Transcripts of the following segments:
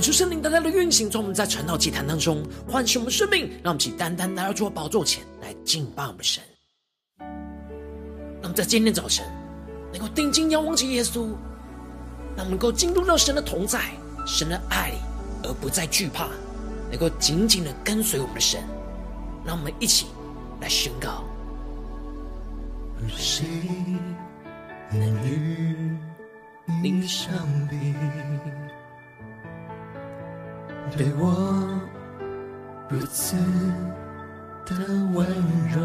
感受圣灵单单的运行，从我们在传道祭坛当中唤醒我们生命，让我们起单单来到主的宝座前来敬拜我们神。让我们在今天早晨能够定睛仰望起耶稣，让我们能够进入到神的同在、神的爱里，而不再惧怕，能够紧紧的跟随我们的神。让我们一起来宣告：谁能与你相比？对我如此的温柔，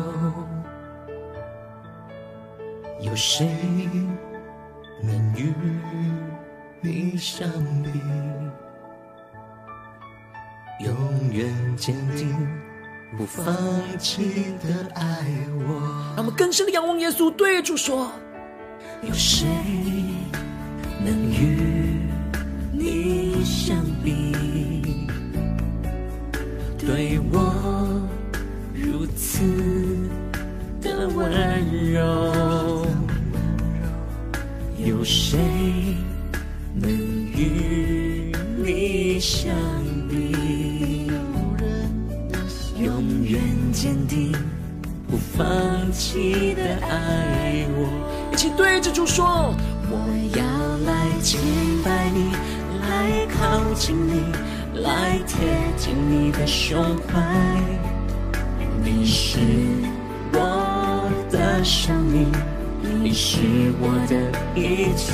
有谁能与你相比？永远坚定不放弃的爱我。让我们更深的仰望耶稣，对主说：有谁能与温柔，有谁能与你相比？永远坚定不放弃的爱我。一起对着主说：我要来敬拜你，来靠近你。来贴近你的胸怀，你是生命，你是我的一切。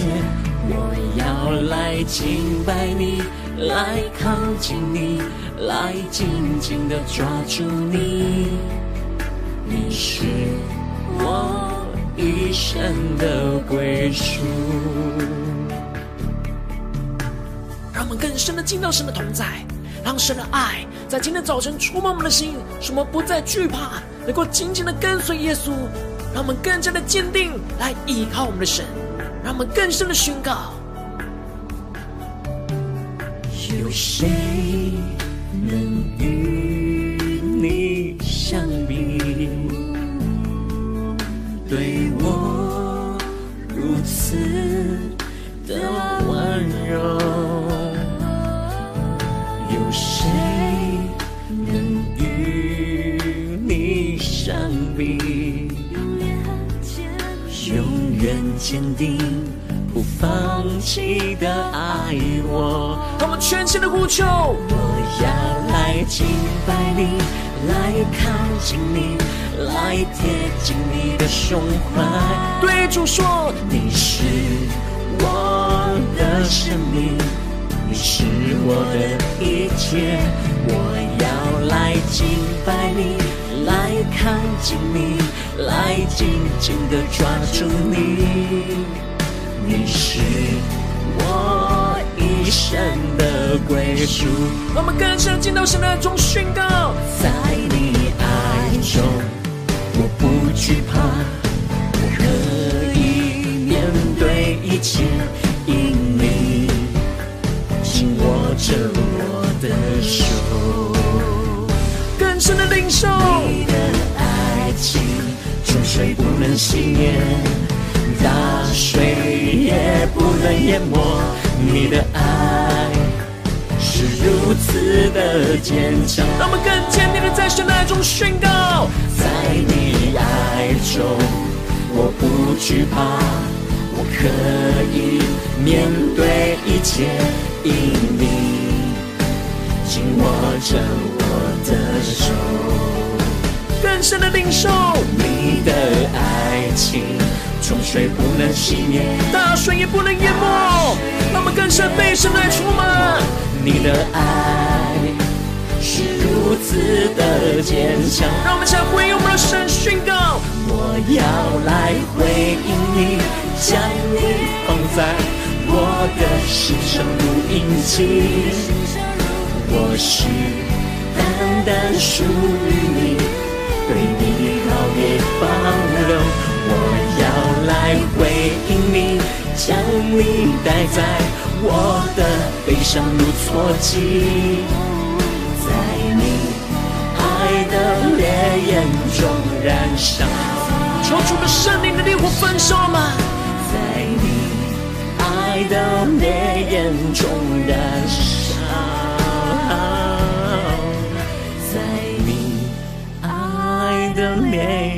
我要来敬拜你，来靠近你，来紧紧的抓住你。你是我一生的归属。更深的进到神的同在，让神的爱在今天早晨触摸我们的心，使我们不再惧怕，能够紧紧的跟随耶稣，让我们更加的坚定来依靠我们的神，让我们更深的宣告：有谁坚定不放弃的爱我，我们全心的呼求。我要来敬拜你，来靠近你，来贴近你的胸怀。对主说，你是我的生命，你是我的一切，我要来敬拜你，来靠近你，来紧紧的抓住你。你是我一生的归属。我们更深进到神的中宣告，在你爱中，我不惧怕，我可以面对一切，因你紧握着我的手。更深的领受，你的，水不能熄灭。大水也不能淹没你的爱，是如此的坚强。让我们更坚定的在神爱中宣告，在你爱中，我不惧怕，我可以面对一切，因你紧握着我的手。更深的领受你的爱情。众水不能熄灭，大水也不能淹没。那么更深被神来充满。你的爱是如此的坚强。让我们向回应我们的神宣告：我要来回应你，将你放在我的心上如印记。我是单单属于你，保留。我要来回应你，将你带在我的悲伤如戳记，在你爱的烈焰中燃烧。求主的圣灵的烈火焚烧吗？在你爱的烈焰中燃烧，在你爱的烈焰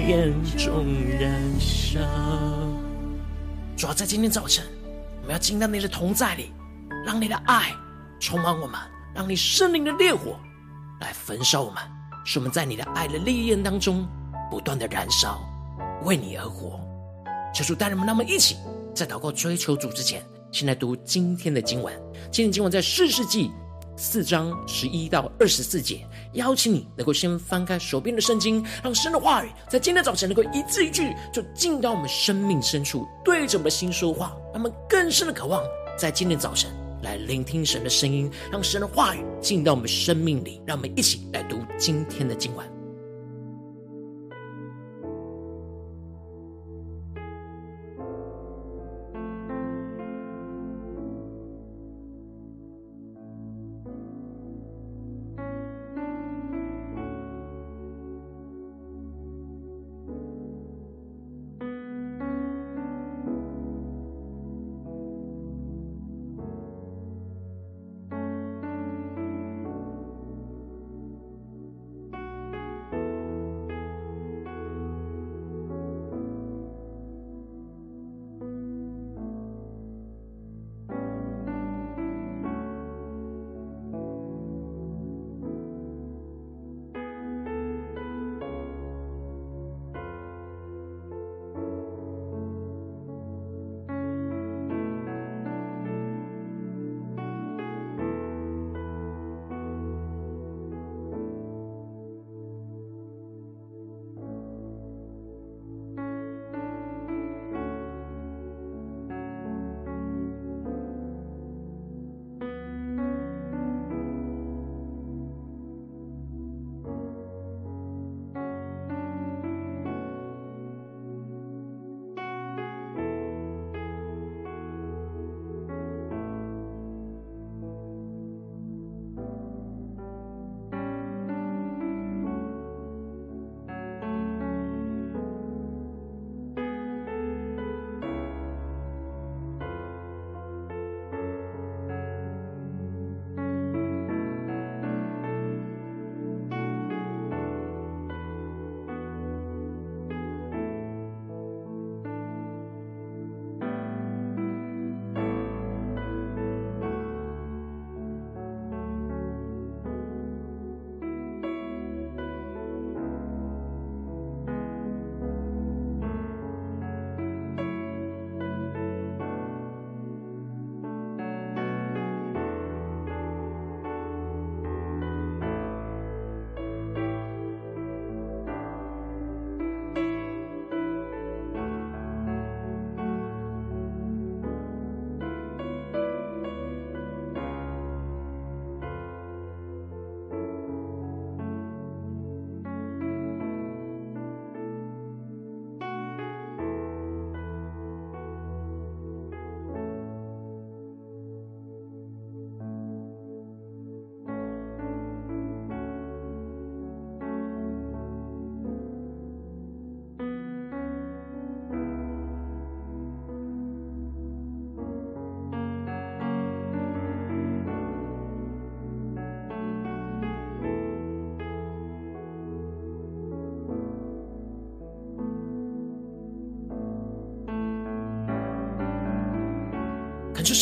燃烧。主要在今天早晨，我们要进到你的同在里，让你的爱充满我们，让你圣灵的烈火来焚烧我们，使我们在你的爱的烈焰当中不断的燃烧，为你而活。求主带领我们，让我们一起在祷告追求主之前，先来读今天的经文。今天经文在四世纪四章十一到二十四节，邀请你能够先翻开手边的圣经，让神的话语在今天早晨能够一字一句就进到我们生命深处，对着我们的心说话，让我们更深的渴望在今天早晨来聆听神的声音，让神的话语进到我们生命里，让我们一起来读今天的经文。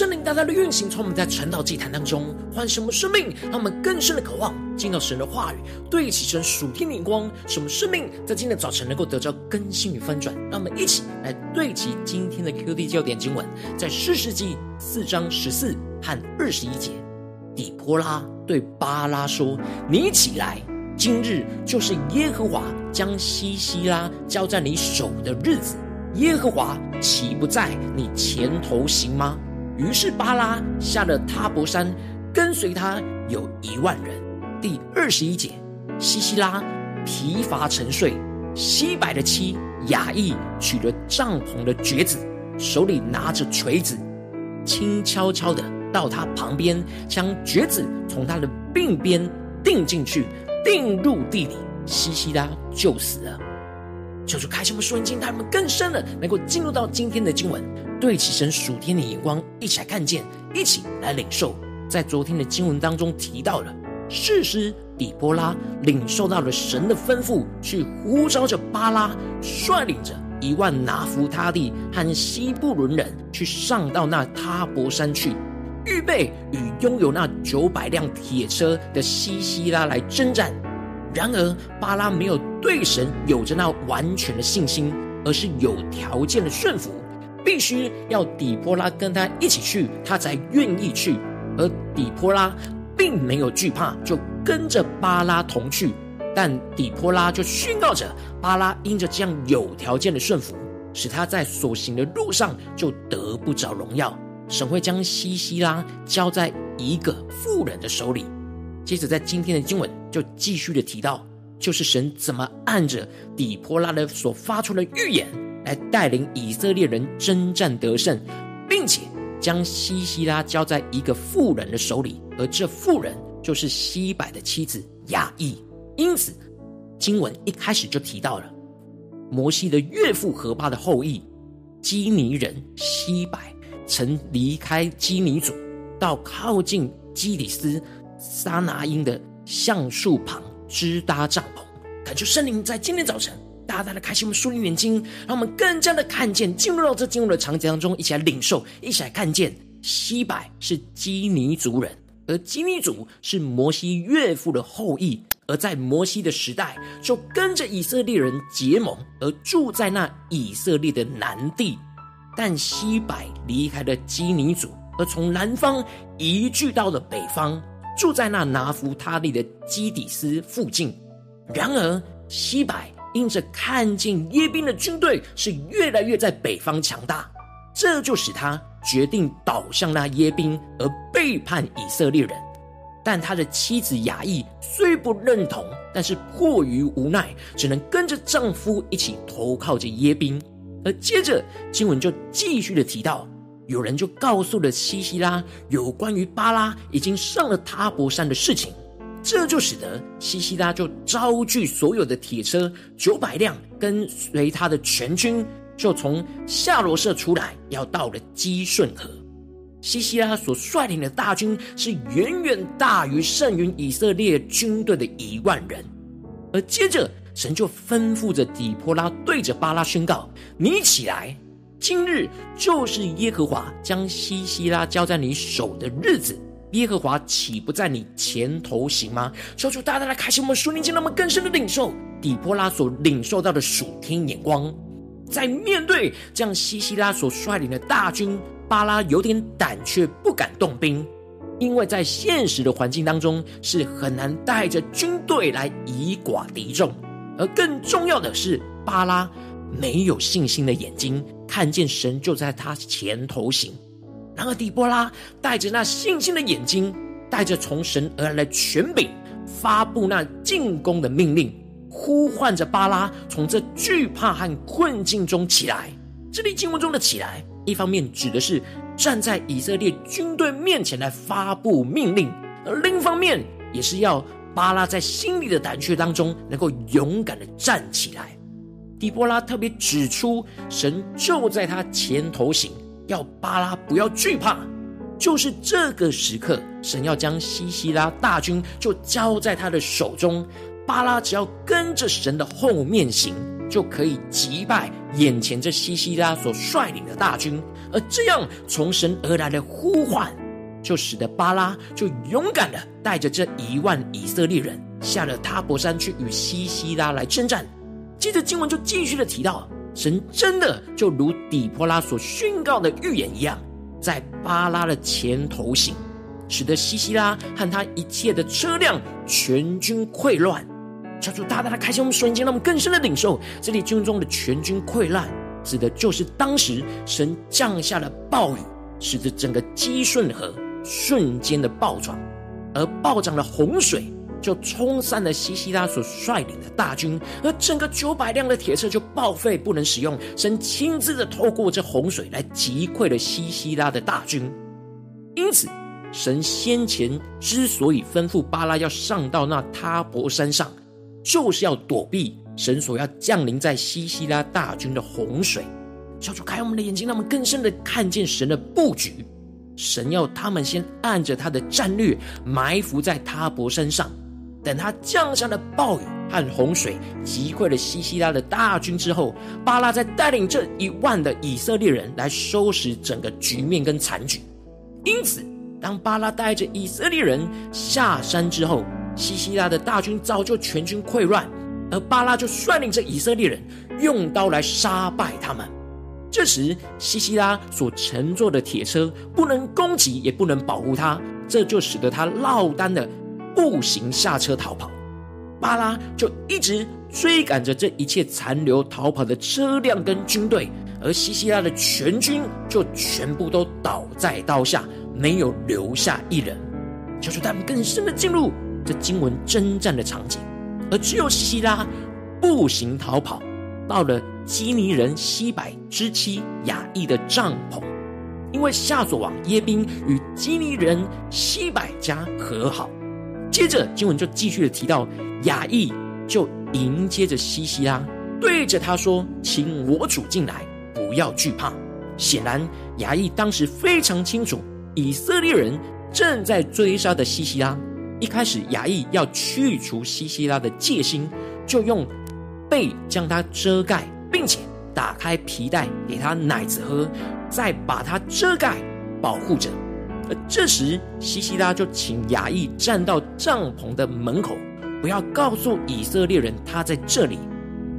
圣灵大大的运行，从我们在晨祷祭坛当中唤醒我们生命，让我们更深的渴望进到神的话语，对齐神属天的眼光，使我们生命在今天早晨能够得到更新与翻转。让我们一起来对齐今天的 QD 焦点经文，在士师记四章十四和二十一节，底波拉对巴拉说：“你起来，今日就是耶和华将西西拉交在你手的日子，耶和华岂不在你前头行吗？”于是巴拉下了他泊山，跟随他有一万人。第二十一节，西西拉疲乏沉睡，西百的妻雅意取了帐篷的橛子，手里拿着锤子，轻悄悄的到他旁边，将橛子从他的鬓边钉进去，钉入地里，西西拉就死了。求主开启我们属灵经，带我们更深的能够进入到今天的经文。对齐神属天的眼光，一起来看见，一起来领受。在昨天的经文当中提到了，士师底波拉领受到了神的吩咐，去呼召着巴拉，率领着一万拿弗他利和西布伦人，去上到那他泊山去，预备与拥有那九百辆铁车的西西拉来征战。然而，巴拉没有对神有着那完全的信心，而是有条件的顺服。必须要底波拉跟他一起去，他才愿意去。而底波拉并没有惧怕，就跟着巴拉同去。但底波拉就宣告着，巴拉因着这样有条件的顺服，使他在所行的路上就得不着荣耀。神会将西西拉交在一个妇人的手里。接着在今天的经文就继续的提到，就是神怎么按着底波拉的所发出的预言。来带领以色列人征战得胜，并且将西西拉交在一个妇人的手里，而这妇人就是西百的妻子雅意。因此，经文一开始就提到了摩西的岳父何巴的后裔基尼人西百，曾离开基尼族，到靠近基里斯撒拿因的橡树旁支搭帐篷。恳求圣灵在今天早晨。大大的开启我们属灵眼睛，让我们更加的看见，进入到这进入的场景当中，一起来领受，一起来看见。西百是基尼族人，而基尼族是摩西岳父的后裔，而在摩西的时代，就跟着以色列人结盟，而住在那以色列的南地。但西百离开了基尼族，而从南方移居到了北方，住在那拿弗他利的基底斯附近。然而西百。因着看见耶宾的军队是越来越在北方强大，这就使他决定倒向那耶宾而背叛以色列人。但他的妻子雅意虽不认同，但是迫于无奈，只能跟着丈夫一起投靠着耶宾。而接着经文就继续的提到，有人就告诉了西西拉有关于巴拉已经上了他伯山的事情。这就使得西西拉就招聚所有的铁车九百辆，跟随他的全军，就从夏罗社出来，要到了基顺河。西西拉所率领的大军是远远大于胜于以色列军队的一万人。而接着神就吩咐着底波拉对着巴拉宣告：“你起来，今日就是耶和华将西西拉交在你手的日子。”耶和华岂不在你前头行吗？求主大大来开启我们属灵经，让我们更深的领受底波拉所领受到的属天眼光。在面对这样西西拉所率领的大军，巴拉有点胆怯，不敢动兵，因为在现实的环境当中是很难带着军队来以寡敌众。而更重要的是，巴拉没有信心的眼睛，看见神就在他前头行。然而，底波拉带着那信心的眼睛，带着从神而来的权柄，发布那进攻的命令，呼唤着巴拉从这惧怕和困境中起来。这里经文中的“起来”，一方面指的是站在以色列军队面前来发布命令，而另一方面也是要巴拉在心里的胆怯当中，能够勇敢的站起来。底波拉特别指出，神就在他前头行。要巴拉不要惧怕，就是这个时刻，神要将西西拉大军就交在他的手中，巴拉只要跟着神的后面行，就可以击败眼前这西西拉所率领的大军，而这样从神而来的呼唤，就使得巴拉就勇敢的带着这一万以色列人下了他泊山去与西西拉来征战。接着经文就继续的提到，神真的就如底波拉所宣告的预言一样，在巴拉的前头行，使得西西拉和他一切的车辆全军溃乱。求主大大的开启我们瞬间，让我们更深的领受这里经文中的全军溃乱，指的就是当时神降下了暴雨，使得整个基顺河瞬间的暴涨，而暴涨的洪水就冲散了西西拉所率领的大军，而整个九百辆的铁车就报废不能使用。神亲自的透过这洪水来击溃了西西拉的大军，因此神先前之所以吩咐巴拉要上到那他泊山上。就是要躲避神所要降临在西西拉大军的洪水，小主开我们的眼睛，让我们更深的看见神的布局。神要他们先按着他的战略埋伏在他伯山上，等他降下了暴雨和洪水，击溃了西西拉的大军之后，巴拉再带领这一万的以色列人来收拾整个局面跟残局。因此，当巴拉带着以色列人下山之后，西西拉的大军早就全军溃乱，而巴拉就率领着以色列人用刀来杀败他们。这时，西西拉所乘坐的铁车不能攻击，也不能保护他，这就使得他落单的步行下车逃跑。巴拉就一直追赶着这一切残留逃跑的车辆跟军队，而西西拉的全军就全部都倒在刀下，没有留下一人。求主他们更深的进入。这经文征战的场景，而只有西西拉步行逃跑，到了基尼人西百之妻雅意的帐篷，因为夏佐王耶宾与基尼人西百家和好。接着经文就继续的提到，雅亿就迎接着西西拉，对着他说：“请我主进来，不要惧怕。”显然雅亿当时非常清楚，以色列人正在追杀的西西拉。一开始，雅亿要去除西西拉的戒心，就用被将他遮盖，并且打开皮带给他奶子喝，再把他遮盖保护着。而这时，西西拉就请雅意站到帐篷的门口，不要告诉以色列人他在这里。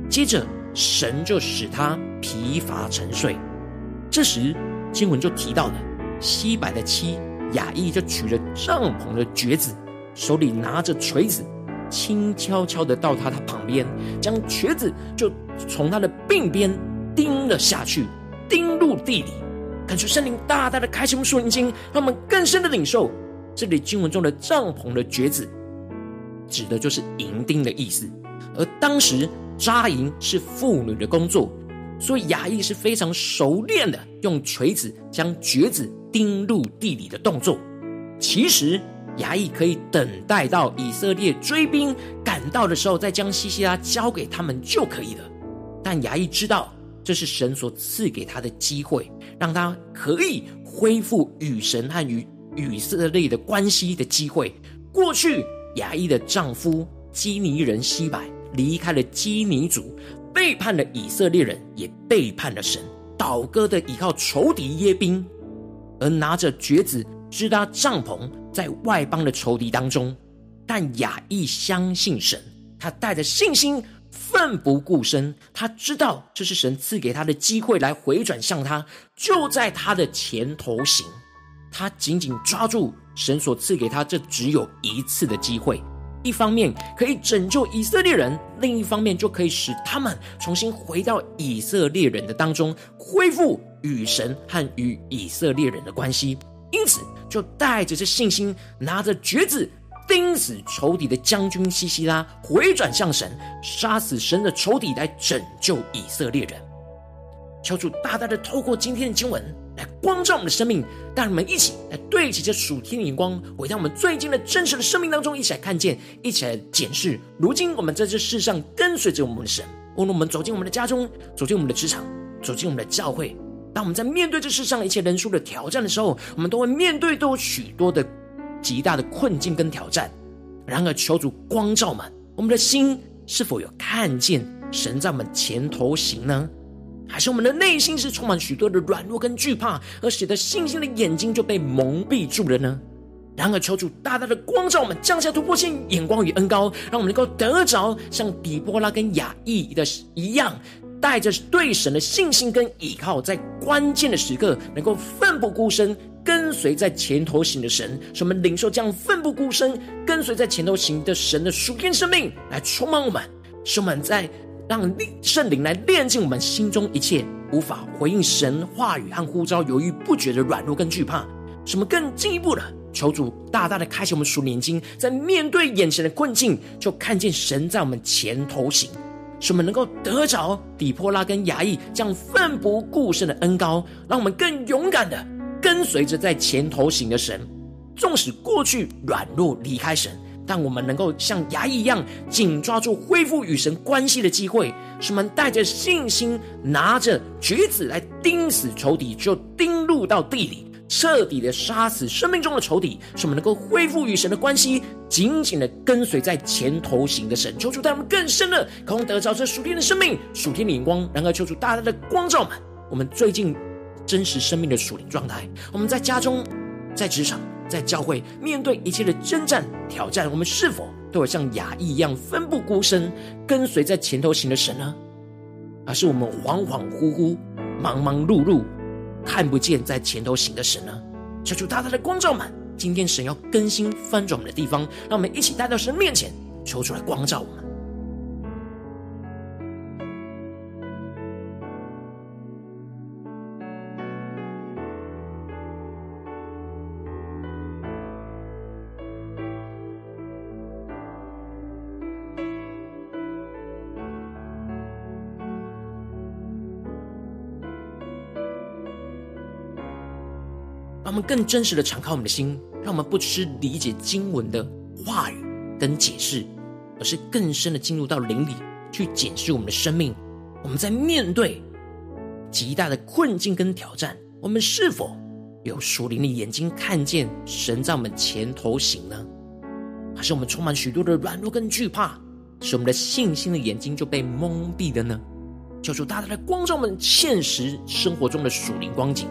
接着，神就使他疲乏沉睡。这时，经文就提到了西百的妻雅意就取了帐篷的橛子。手里拿着锤子，轻悄悄的到他他旁边，将橛子就从他的鬓边钉了下去，钉入地里。感觉圣灵大大的开启我们属灵经，让我们更深的领受这里经文中的帐篷的橛子，指的就是营钉的意思。而当时扎营是妇女的工作，所以雅亿是非常熟练的用锤子将橛子钉入地里的动作。其实。雅亿可以等待到以色列追兵赶到的时候，再将西西拉交给他们就可以了。但雅亿知道这是神所赐给他的机会，让他可以恢复与神和与以色列的关系的机会。过去雅亿的丈夫基尼人西百离开了基尼族，背叛了以色列人，也背叛了神，倒戈的依靠仇敌耶宾，而拿着橛子支搭帐篷。在外邦的仇敌当中，但雅亿相信神，他带着信心，奋不顾身。他知道这是神赐给他的机会，来回转向他，就在他的前头行。他紧紧抓住神所赐给他这只有一次的机会，一方面可以拯救以色列人，另一方面就可以使他们重新回到以色列人的当中，恢复与神和与以色列人的关系。因此，就带着这信心，拿着橛子钉死仇敌的将军西西拉，回转向神，杀死神的仇敌，来拯救以色列人。求主大大的透过今天的经文来光照我们的生命，带我们一起来对齐这属天的眼光，回到我们最近的真实的生命当中，一起来看见，一起来检视。如今我们在这世上跟随着我们的神，无论我们走进我们的家中，走进我们的职场，走进我们的教会。当我们在面对这世上一切人数的挑战的时候，我们都会面对都有许多的极大的困境跟挑战。然而，求主光照们，我们的心是否有看见神在我们前头行呢？还是我们的内心是充满许多的软弱跟惧怕，而使得信心的眼睛就被蒙蔽住了呢？然而，求主大大的光照我们，降下突破性眼光与恩高，让我们能够得着像底波拉跟亚忆的一样，带着对神的信心跟倚靠，在关键的时刻能够奋不顾身跟随在前头行的神，使我们领受这样奋不顾身跟随在前头行的神的属天生命来充满我们，使我们在。让圣灵来炼净我们心中一切无法回应神话语和呼召、犹豫不决的软弱跟惧怕。什么更进一步的？求主大大的开启我们属灵眼睛，在面对眼前的困境，就看见神在我们前头行。使我们能够得着底波拉跟亚忆这样奋不顾身的恩膏，让我们更勇敢的跟随着在前头行的神。纵使过去软弱离开神。但我们能够像牙一样，紧抓住恢复与神关系的机会，使我们带着信心，拿着橛子来钉死仇敌，就钉入到地里，彻底的杀死生命中的仇敌，使我们能够恢复与神的关系，紧紧的跟随在前头行的神。求主带我们更深的，渴望得着这属天的生命、属天的眼光，然后求主大大的光照我们。我们最近真实生命的属灵状态，我们在家中，在职场。在教会面对一切的征战挑战，我们是否都有像亚忆一样奋不顾身跟随在前头行的神呢？还是我们恍恍惚惚、忙忙碌碌，看不见在前头行的神呢？求主大大的光照们，今天神要更新翻转我们的地方，让我们一起带到神面前，求主来光照我们。我们更真实的敞开我们的心，让我们不只是理解经文的话语跟解释，而是更深的进入到灵里去检视我们的生命。我们在面对极大的困境跟挑战，我们是否有属灵的眼睛看见神在我们前头行呢？还是我们充满许多的软弱跟惧怕，使我们的信心的眼睛就被蒙蔽了呢？求主大大的光照我们现实生活中的属灵光景。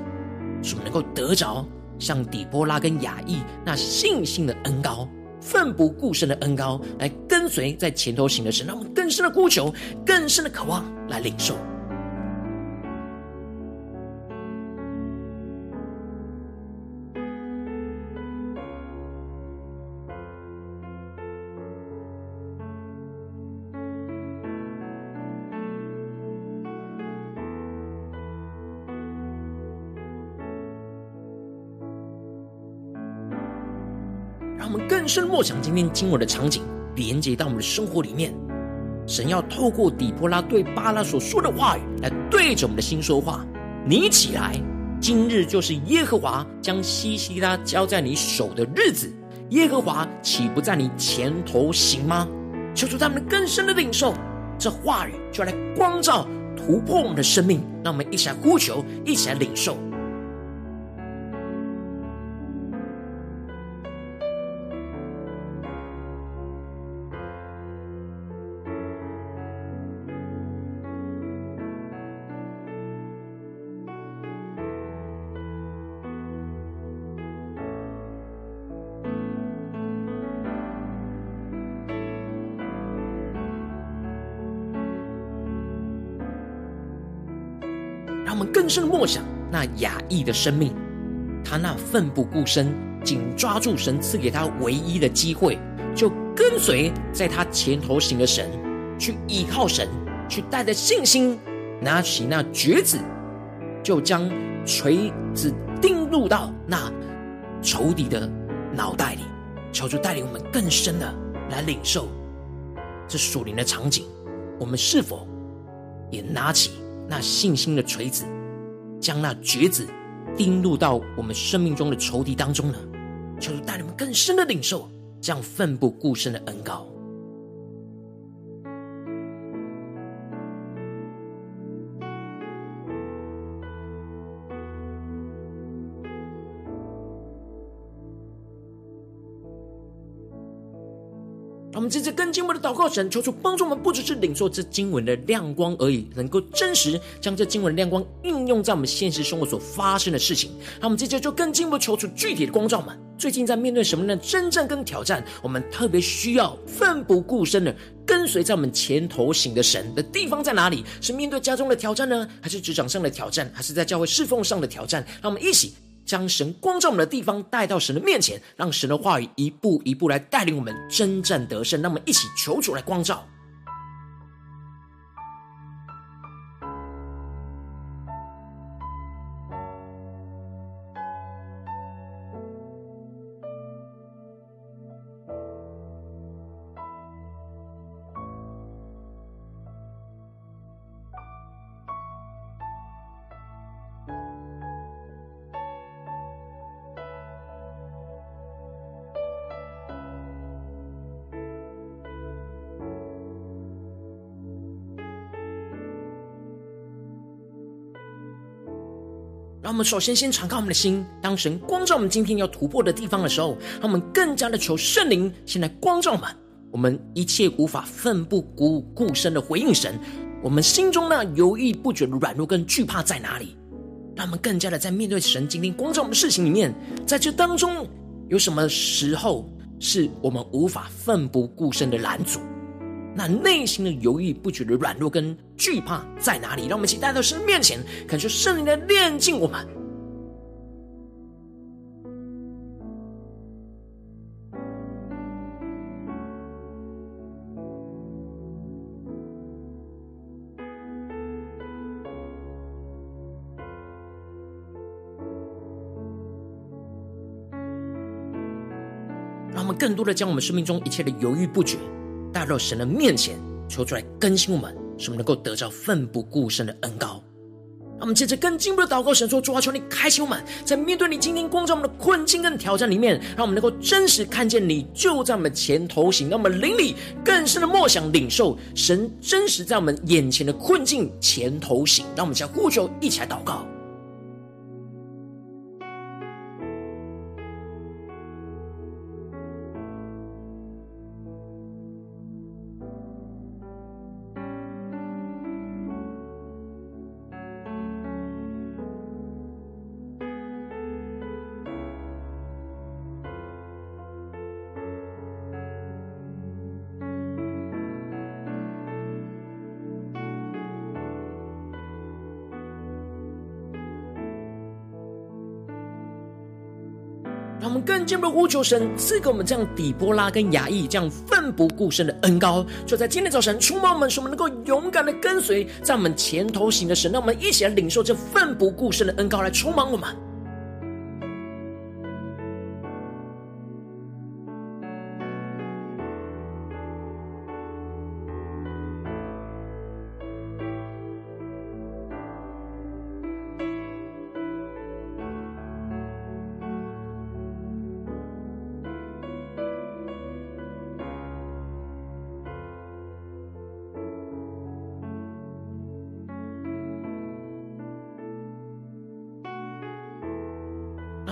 所能够得着像底波拉跟雅意那信心的恩高，奋不顾身的恩高，来跟随在前头行的神，让我们更深的呼求，更深的渴望来领受。深默想今天经文的场景，连接到我们的生活里面。神要透过底波拉对巴拉所说的话语，来对着我们的心说话。你起来，今日就是耶和华将西西拉交在你手的日子。耶和华岂不在你前头行吗？求主他们更深的领受这话语，就来光照、突破我们的生命。让我们一起来呼求，一起来领受。们更深默想那亚忆的生命，他那奋不顾身、紧抓住神赐给他唯一的机会，就跟随在他前头行的神，去依靠神，去带着信心，拿起那橛子，就将锤子钉入到那仇敌的脑袋里。求主带领我们更深的来领受这属灵的场景，我们是否也拿起？那信心的锤子，将那橛子钉入到我们生命中的仇敌当中呢？求主带你们更深的领受这样奋不顾身的恩膏。我们接着更进一步的祷告神，求主帮助我们，不只是领受这经文的亮光而已，能够真实将这经文的亮光应用在我们现实生活所发生的事情。那我们接着就更进一步求出具体的光照们。最近在面对什么样的征战跟挑战？我们特别需要奋不顾身的跟随在我们前头行的神的地方在哪里？是面对家中的挑战呢，还是职场上的挑战，还是在教会侍奉上的挑战？让我们一起。将神光照我们的地方带到神的面前，让神的话语一步一步来带领我们征战得胜。那么，一起求主来光照。首先先敞开我们的心，当神光照我们今天要突破的地方的时候，让我们更加的求圣灵先来光照我们。我们一切无法奋不顾顾身的回应神，我们心中那犹豫不决的软弱跟惧怕在哪里？让我们更加的在面对神今天光照我们的事情里面，在这当中有什么时候是我们无法奋不顾身的拦阻？那内心的犹豫不决的软弱跟惧怕在哪里？让我们一起带到神面前，感受圣灵的炼净我们。让我们更多的将我们生命中一切的犹豫不决。带到神的面前，求出来更新我们，使我们能够得到奋不顾身的恩膏。让我们接着更进一步的祷告，神说：主啊，求你开启我们，在面对你今天光照我们的困境跟挑战里面，让我们能够真实看见你就在我们前头行，让我们灵里更深的默想领受神真实在我们眼前的困境前头行。让我们将呼求一起来祷告。我们更进一步呼求神赐给我们这样底波拉跟雅亿这样奋不顾身的恩膏，就在今天早晨触摸我们，使我们能够勇敢的跟随在我们前头行的神。让我们一起来领受这奋不顾身的恩膏，来充满我们。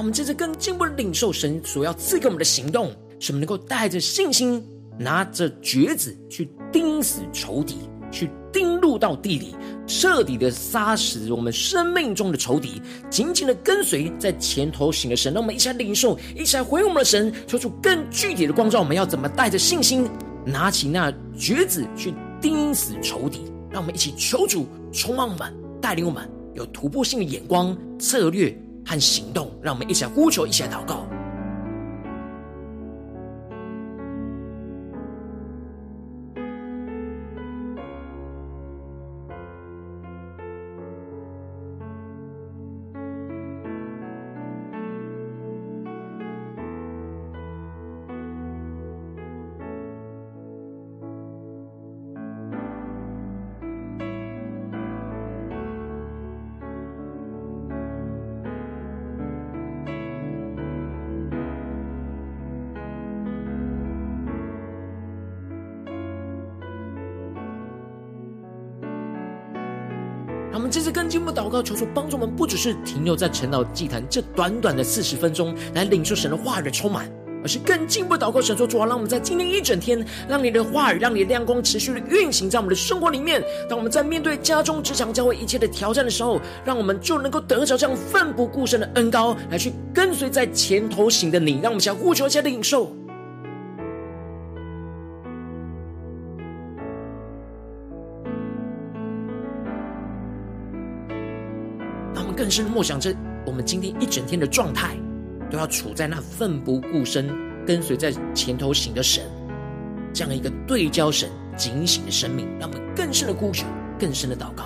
们接着更进一步的领受神所要赐给我们的行动，使我们能够带着信心，拿着橛子去钉死仇敌，去钉入到地里，彻底的杀死我们生命中的仇敌，紧紧的跟随在前头行的神。让我们一起来领受，一起来回应我们的神，求出更具体的光照。我们要怎么带着信心，拿起那橛子去钉死仇敌？让我们一起求主充满我们，带领我们有突破性的眼光、策略。和行动，让我们一起来呼求，一起祷告。这次更进一步祷告，求主帮助我们，不只是停留在晨祷祭坛这短短的四十分钟，来领受神的话语的充满，而是更进一步祷告神说：主啊，让我们在今天一整天，让你的话语，让你的亮光持续的运行在我们的生活里面。当我们在面对家中、职场、教会一切的挑战的时候，让我们就能够得着这样奋不顾身的恩膏，来去跟随在前头行的你。让我们想呼求一下的领受。更深默想着，我们今天一整天的状态。都要处在那奋不顾身、跟随在前头行的神，这样一个对焦神、警醒的生命，让我们更深的呼求、更深的祷告。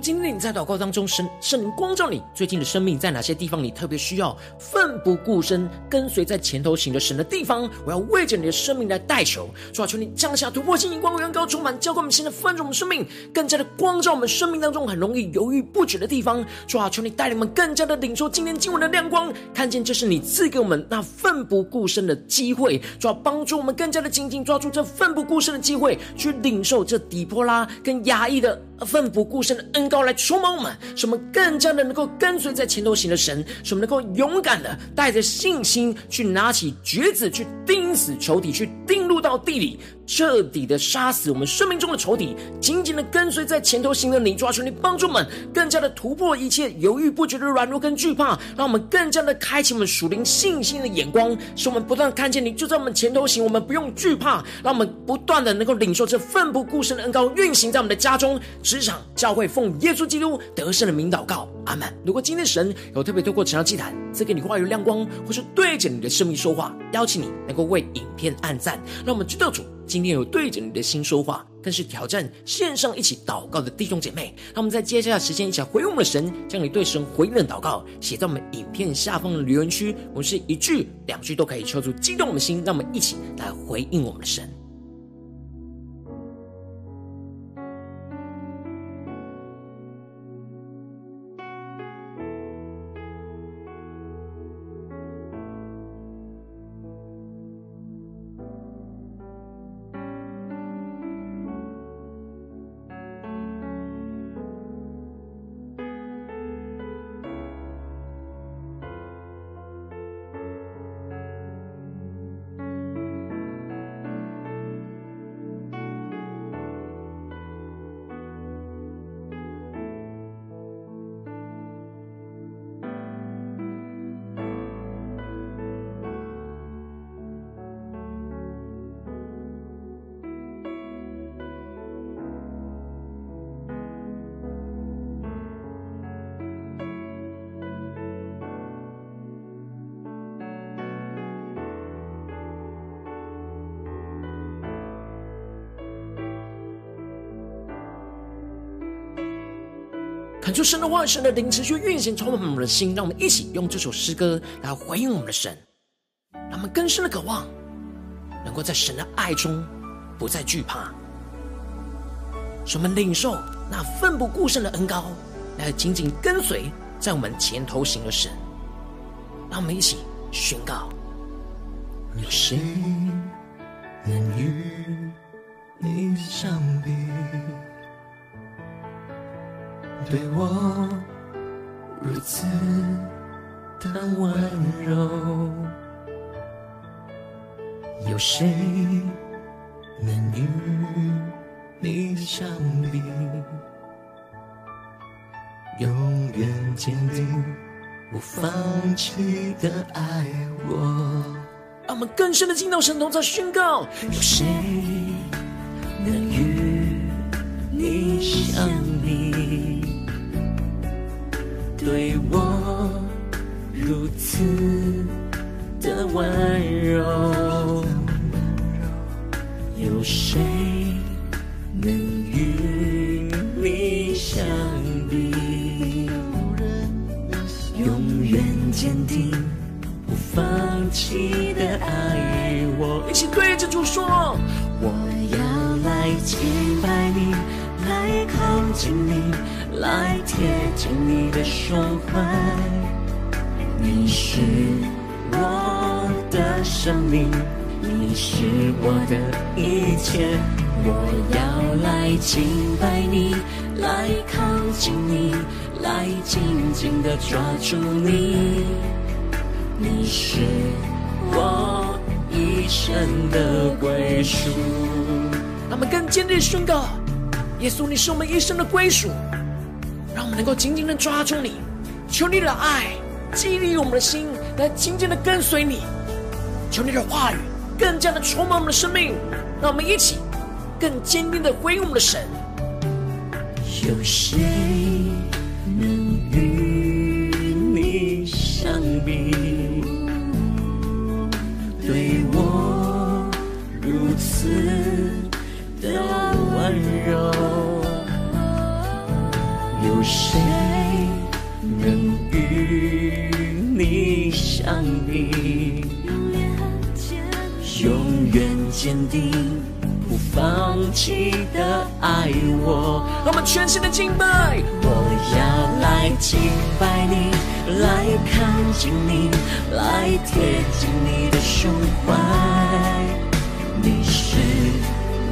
今天你在祷告当中，神圣灵光照你最近的生命，在哪些地方你特别需要奋不顾身跟随在前头行的神的地方，我要为着你的生命来代求。主啊，求你降下突破性、眼光、远高、充满，浇灌我们新的丰盛，我们生命更加的光照我们生命当中很容易犹豫不决的地方。主啊，求你带领我们更加的领受今天经文的亮光，看见这是你赐给我们那奋不顾身的机会。主啊，帮助我们更加的紧紧抓住这奋不顾身的机会，去领受这底波拉跟压抑的奋不顾身的恩高来充满我们，使我们更加的能够跟随在前头行的神，使我们能够勇敢的带着信心去拿起橛子，去钉死仇敌，去钉入到地里。彻底的杀死我们生命中的仇敌，紧紧的跟随在前头行的你，抓住你帮助我们，更加的突破一切犹豫不决的软弱跟惧怕，让我们更加的开启我们属灵信心的眼光，使我们不断看见你就在我们前头行，我们不用惧怕，让我们不断的能够领受这奋不顾身的恩膏运行在我们的家中、职场、教会，奉耶稣基督得胜的名祷告，阿门。如果今天神有特别透过晨祷祭坛赐给你话语亮光，或是对着你的生命说话，邀请你能够为影片按赞，让我们知道主。今天有对着你的心说话，更是挑战线上一起祷告的弟兄姐妹。那我们在接下来时间一起回应我们的神，将你对神回应的祷告写在我们影片下方的留言区。我们是一句两句都可以敲出激动的心，让我们一起来回应我们的神。就神的话，神的灵持续运行，充满我们的心。让我们一起用这首诗歌来回应我们的神，让我们更深的渴望，能够在神的爱中不再惧怕。使我们领受那奋不顾身的恩膏，来紧紧跟随在我们前头行的神。让我们一起宣告：有谁能与你相比？对我如此的温柔，有谁能与你相比？永远坚定不放弃的爱我。让我们更深的进到神同在宣告：有谁能与你相比？对我如此的温柔，有谁能与你相比？永远坚定不放弃的爱我。一起对着主说：我要来敬拜你，来靠近你。来贴近你的胸怀，你是我的生命，你是我的一切。我要来敬拜你，来靠近你，来紧紧地抓住你。你是我一生的归属。让我们更坚定宣告：耶稣，你是我们一生的归属。让我们能够紧紧的抓住你，求你的爱激励我们的心，来紧紧的跟随你。求你的话语更加的充满我们的生命，让我们一起更坚定的回应我们的神。有谁能与你相比？对我如此有谁能与你相比？永远坚定不放弃的爱我。我们全新的敬拜，我要来敬拜你，来靠近你，来贴近你的胸怀。你是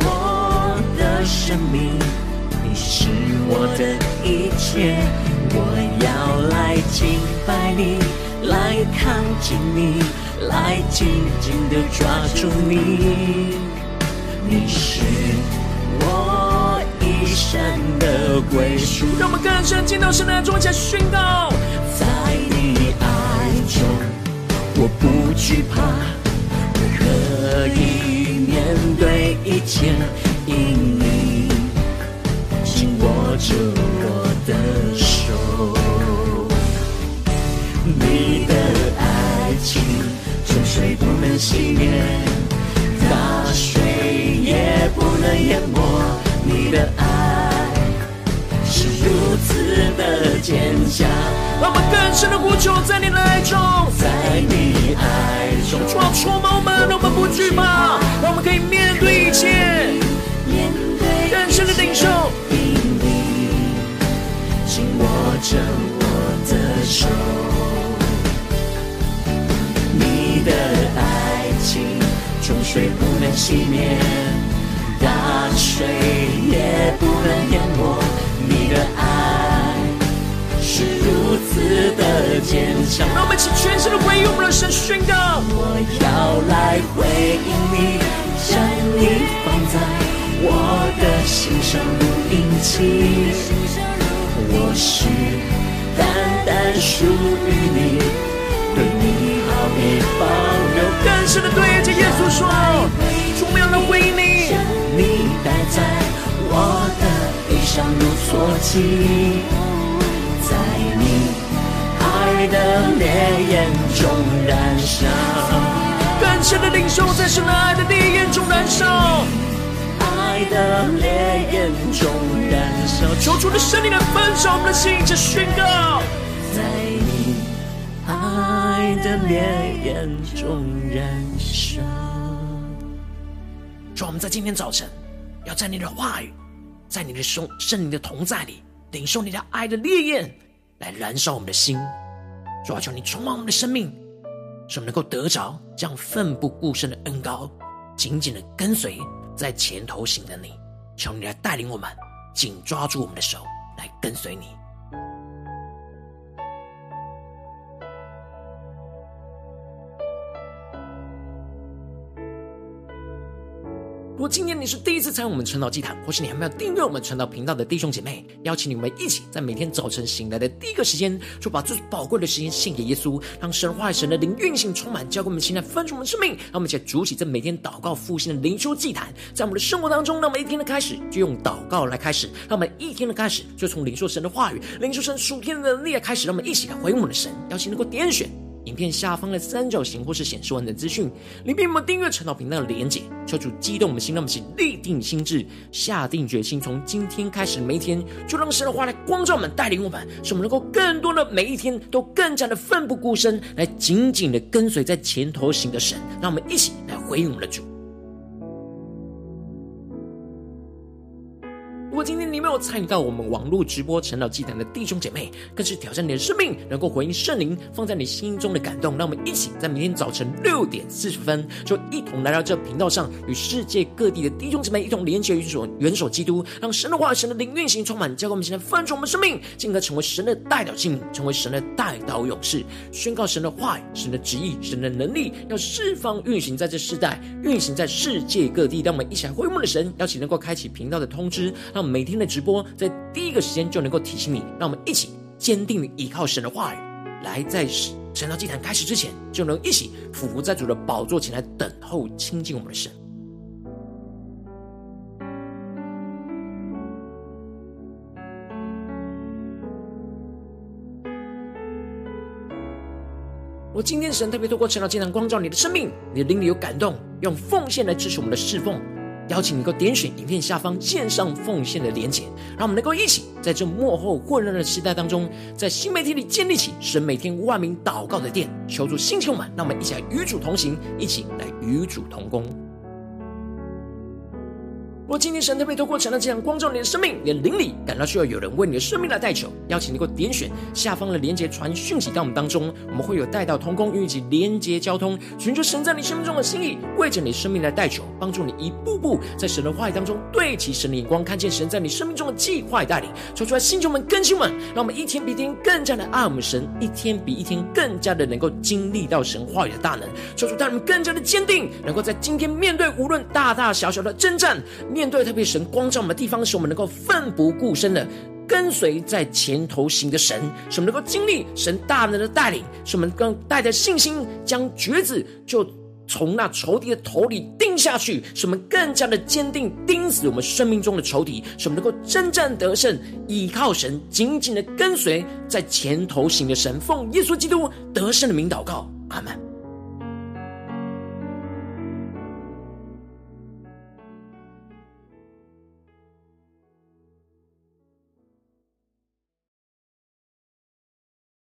我的生命。是我的一切，我要来敬拜你，来靠近你，来紧紧地抓住你。你是我一生的归属。让我们更深进到神的座前宣告，在你爱中，我不惧怕，我可以面对一切，因你。握着我的手，你的爱情终须不能熄灭，大水也不能淹没。你的爱是如此的坚强，让我们更深的呼求，在你的爱中，在你爱中，主啊，充满我们，让我们不惧怕，我们可以面对一切，面对更深的领受。着我的手，你的爱情终水不能熄灭，大水也不能淹没。你的爱是如此的坚强。让我们一起全身的回应我们的神宣告：我要来回应你，将你放在我的心上如印记。我是单单属于你，对你毫没保留。更深的对着耶稣说：主，我要来回应你。你带在我的地上如坐骑，在你爱的烈焰中燃烧。更深的领受，在神的爱的烈焰中燃烧。爱的烈焰中燃烧，求主的圣灵来焚烧我们的心，这宣告，在你爱的烈焰中燃烧。主，我们在今天早晨，要在你的话语，在你的圣圣灵的同在里，领受你的爱的烈焰来燃烧我们的心。主啊，求你充满我们的生命，使我们能够得着这样奋不顾身的恩膏，紧紧的跟随在前头行的你。求你来带领我们，紧抓住我们的手，来跟随你。如果今天你是第一次参与我们晨祷祭坛，或是你还没有订阅我们晨祷频道的弟兄姐妹，邀请你们一起在每天早晨醒来的第一个时间，就把最宝贵的时间献给耶稣，让神话、神的灵运行充满，交给我们现在分出我们生命。让我们一起筑起这每天祷告复兴的灵修祭坛，在我们的生活当中，让我们一天的开始就用祷告来开始，让我们一天的开始就从领受神的话语、领受神属天的能力来开始，让我们一起来回应我们的神，邀请能够点选。影片下方的三角形或是显示完整资讯，里面有没有订阅陈道频道的连结？求主激动我们心，让我们一起立定心智，下定决心，从今天开始每一天，就让神的话来光照我们，带领我们，使我们能够更多的每一天都更加的奋不顾身，来紧紧的跟随在前头行的神。让我们一起来回应我们的主。没有参与到我们网络直播晨祷祭坛的弟兄姐妹，更是挑战你的生命，能够回应圣灵放在你心中的感动。让我们一起在明天早晨六点四十分，就一同来到这频道上，与世界各地的弟兄姐妹一同连接、元首、元首基督，让神的话、神的灵运行充满，教给我们现在翻转我们生命，进而成为神的代表器皿，成为神的代祷勇士，宣告神的话语、神的旨意、神的能力，要释放运行在这世代，运行在世界各地。让我们一起来回应我们的神，邀请能够开启频道的通知，让。每天的直播，在第一个时间就能够提醒你，让我们一起坚定的依靠神的话语，来在神道祭坛开始之前，就能一起俯伏在主的宝座前来等候亲近我们的神。我今天神特别透过晨祷祭坛光照你的生命，你的灵里有感动，用奉献来支持我们的侍奉。邀请你能够点选影片下方线上奉献的连结，让我们能够一起在这幕后混乱的时代当中，在新媒体里建立起神每天万名祷告的殿，求助星球们，让我们一起来与主同行，一起来与主同工。若今天神特别透过晨祷祭坛光照你的生命，你的灵里感到需要有人为你的生命来代求，邀请你能够点选下方的连结传讯息到我们当中，我们会有带到同工与你一起连结交通，寻求神在你生命中的心意，为着你生命来代求，帮助你一步步在神的话语当中对齐神的眼光，看见神在你生命中的计划带领，说出来星球们更新们，让我们一天比一天更加的爱我们神，一天比一天更加的能够经历到神话语的大能，说出让我们更加的坚定，能够在今天面对无论大大小小的征战。面对特别神光照我们的地方，使我们能够奋不顾身的跟随在前头行的神，使我们能够经历神大能的带领，使我们更带着信心将橛子就从那仇敌的头里钉下去，使我们更加的坚定钉死我们生命中的仇敌，使我们能够征战得胜，依靠神紧紧的跟随在前头行的神，奉耶稣基督得胜的名祷告，阿门。